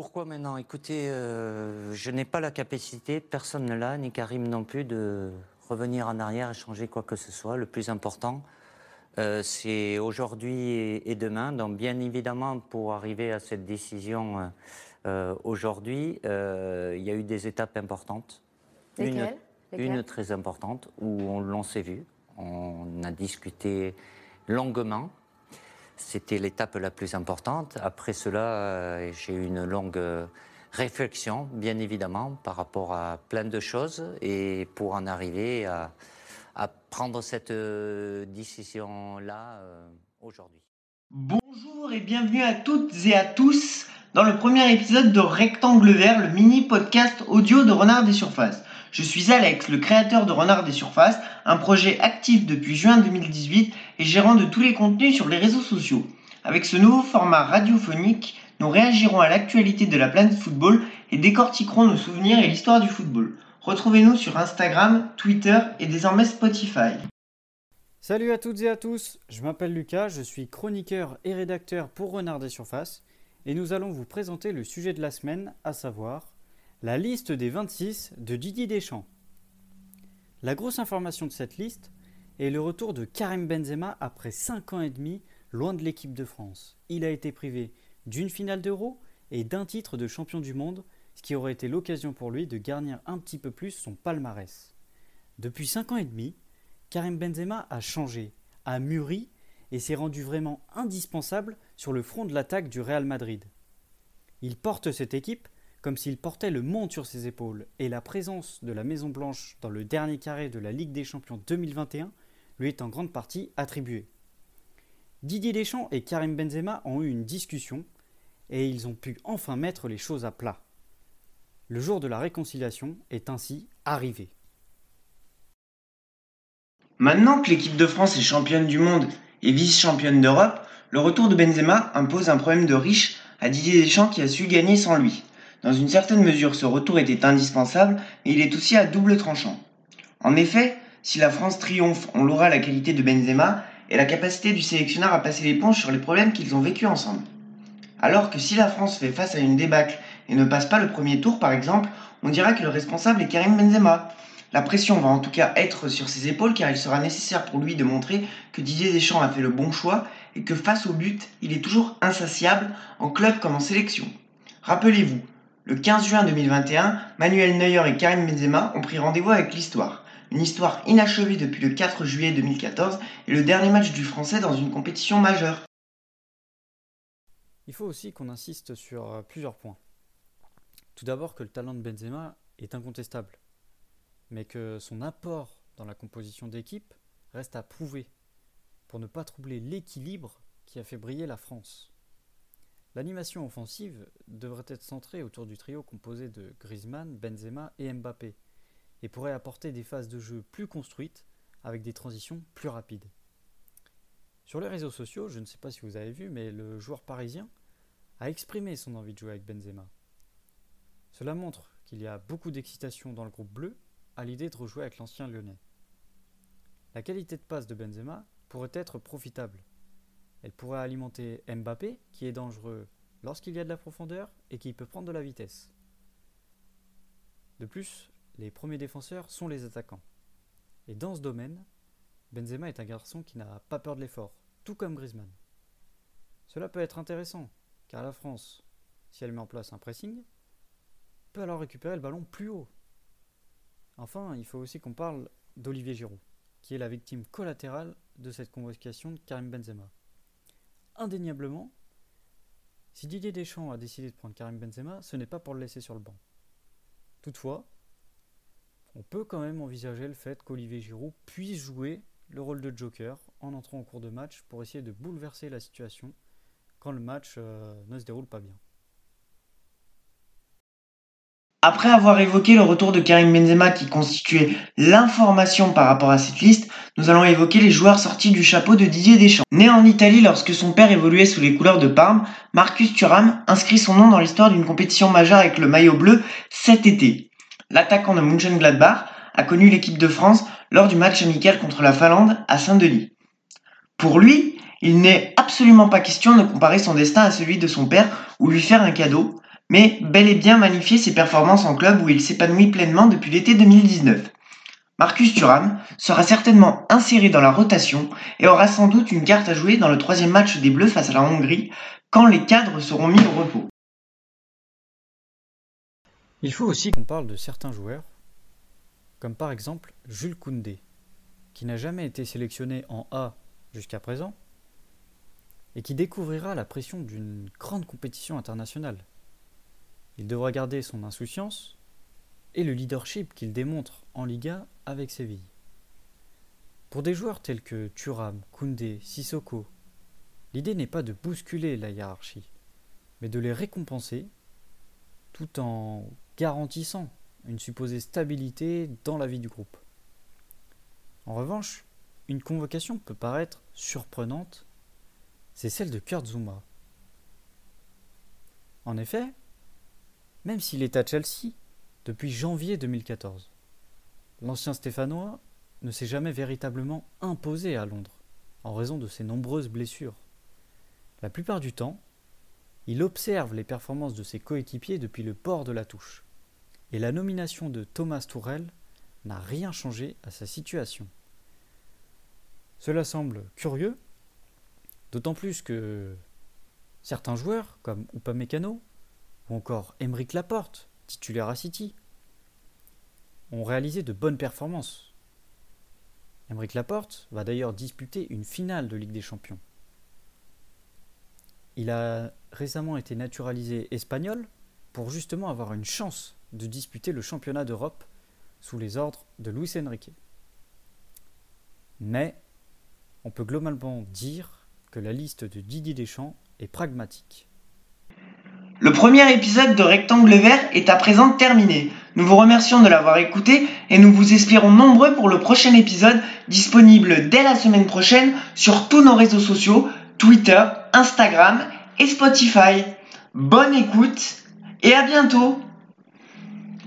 Pourquoi maintenant? Écoutez, euh, je n'ai pas la capacité, personne ne l'a, ni Karim non plus, de revenir en arrière et changer quoi que ce soit. Le plus important, euh, c'est aujourd'hui et, demain. Donc bien évidemment, pour arriver à cette décision euh, aujourd'hui, il y a eu des étapes importantes. Lesquelles? Une, une très importante où on, l'on s'est vu, on a discuté longuement. C'était l'étape la plus importante. Après cela, euh, j'ai eu une longue euh, réflexion, bien évidemment, par rapport à plein de choses et pour en arriver à, prendre cette euh, décision-là aujourd'hui. Bonjour et bienvenue à toutes et à tous dans le premier épisode de Rectangle Vert, le mini podcast audio de Renard des Surfaces. Je suis Alex, le créateur de Renard des Surfaces, un projet actif depuis juin 2018 et gérant de tous les contenus sur les réseaux sociaux. Avec ce nouveau format radiophonique, nous réagirons à l'actualité de la planète football et décortiquerons nos souvenirs et l'histoire du football. Retrouvez-nous sur Instagram, Twitter et désormais Spotify. Salut à toutes et à tous, je m'appelle Lucas, je suis chroniqueur et rédacteur pour Renard des Surfaces et nous allons vous présenter le sujet de la semaine, à savoir la liste des 26 de Didier Deschamps. La grosse information de cette liste est le retour de Karim Benzema après 5 ans et demi loin de l'équipe de France. Il a été privé d'une finale d'Euro et d'un titre de champion du monde, ce qui aurait été l'occasion pour lui de garnir un petit peu plus son palmarès. Depuis 5 ans et demi, Karim Benzema a changé, a mûri et s'est rendu vraiment indispensable sur le front de l'attaque du Real Madrid. Il porte cette équipe comme s'il portait le monde sur ses épaules, et la présence de la Maison Blanche dans le dernier carré de la Ligue des Champions 2021 lui est en grande partie attribuée. Didier Deschamps et Karim Benzema ont eu une discussion, et ils ont pu enfin mettre les choses à plat. Le jour de la réconciliation est ainsi arrivé. Maintenant que l'équipe de France est championne du monde et vice-championne d'Europe, le retour de Benzema impose un problème de riche à Didier Deschamps qui a su gagner sans lui. Dans une certaine mesure, ce retour était indispensable, mais il est aussi à double tranchant. En effet, si la France triomphe, on l'aura la qualité de Benzema et la capacité du sélectionneur à passer l'éponge sur les problèmes qu'ils ont vécus ensemble. Alors que si la France fait face à une débâcle et ne passe pas le premier tour par exemple, on dira que le responsable est Karim Benzema. La pression va en tout cas être sur ses épaules car il sera nécessaire pour lui de montrer que Didier Deschamps a fait le bon choix et que face au but, il est toujours insatiable en club comme en sélection. Rappelez-vous, le 15 juin 2021, Manuel Neuer et Karim Benzema ont pris rendez-vous avec l'histoire. Une histoire inachevée depuis le 4 juillet 2014 et le dernier match du Français dans une compétition majeure. Il faut aussi qu'on insiste sur euh, plusieurs points. Tout d'abord que le talent de Benzema est incontestable, mais que son apport dans la composition d'équipe reste à prouver pour ne pas troubler l'équilibre qui a fait briller la France. L'animation offensive devrait être centrée autour du trio composé de Griezmann, Benzema et Mbappé, et pourrait apporter des phases de jeu plus construites avec des transitions plus rapides. Sur les réseaux sociaux, je ne sais pas si vous avez vu, mais le joueur parisien a exprimé son envie de jouer avec Benzema. Cela montre qu'il y a beaucoup d'excitation dans le groupe bleu à l'idée de rejouer avec l'ancien lyonnais. La qualité de passe de Benzema pourrait être profitable elle pourrait alimenter Mbappé, qui est dangereux lorsqu'il y a de la profondeur et qui peut prendre de la vitesse. De plus, les premiers défenseurs sont les attaquants. Et dans ce domaine, Benzema est un garçon qui n'a pas peur de l'effort, tout comme Griezmann. Cela peut être intéressant, car la France, si elle met en place un pressing, peut alors récupérer le ballon plus haut. Enfin, il faut aussi qu'on parle d'Olivier Giroud, qui est la victime collatérale de cette convocation de Karim Benzema indéniablement, si Didier Deschamps a décidé de prendre Karim Benzema, ce n'est pas pour le laisser sur le banc. Toutefois, on peut quand même envisager le fait qu'Olivier Giroud puisse jouer le rôle de joker en entrant en cours de match pour essayer de bouleverser la situation quand le match euh, ne se déroule pas bien. Après avoir évoqué le retour de Karim Benzema qui constituait l'information par rapport à cette liste, nous allons évoquer les joueurs sortis du chapeau de Didier Deschamps. Né en Italie lorsque son père évoluait sous les couleurs de Parme, Marcus Thuram inscrit son nom dans l'histoire d'une compétition majeure avec le maillot bleu cet été. L'attaquant de Mönchengladbach a connu l'équipe de France lors du match amical contre la Finlande à Saint-Denis. Pour lui, il n'est absolument pas question de comparer son destin à celui de son père ou lui faire un cadeau, mais bel et bien magnifier ses performances en club où il s'épanouit pleinement depuis l'été 2019. Marcus Thuram sera certainement inséré dans la rotation et aura sans doute une carte à jouer dans le troisième match des Bleus face à la Hongrie quand les cadres seront mis au repos. Il faut aussi qu'on parle de certains joueurs, comme par exemple Jules Koundé, qui n'a jamais été sélectionné en A jusqu'à présent, et qui découvrira la pression d'une grande compétition internationale. Il devra garder son insouciance et le leadership qu'il démontre en Liga avec Séville. Pour des joueurs tels que Thuram, Koundé, Sissoko, l'idée n'est pas de bousculer la hiérarchie, mais de les récompenser tout en garantissant une supposée stabilité dans la vie du groupe. En revanche, une convocation peut paraître surprenante, c'est celle de Kurt Zuma. En effet, même s'il est à Chelsea depuis janvier 2014, l'ancien Stéphanois ne s'est jamais véritablement imposé à Londres en raison de ses nombreuses blessures. La plupart du temps, il observe les performances de ses coéquipiers depuis le port de la touche. Et la nomination de Thomas Tourel n'a rien changé à sa situation. Cela semble curieux, d'autant plus que certains joueurs, comme Upamecano ou encore Emeric Laporte, titulaire à City, ont réalisé de bonnes performances. Emeric Laporte va d'ailleurs disputer une finale de Ligue des Champions. Il a récemment été naturalisé espagnol pour justement avoir une chance de disputer le championnat d'Europe sous les ordres de Luis Enrique. Mais on peut globalement dire que la liste de Didier Deschamps est pragmatique. Le premier épisode de Rectangle Vert est à présent terminé. Nous vous remercions de l'avoir écouté et nous vous espérons nombreux pour le prochain épisode disponible dès la semaine prochaine sur tous nos réseaux sociaux, Twitter, Instagram et Spotify. Bonne écoute et à bientôt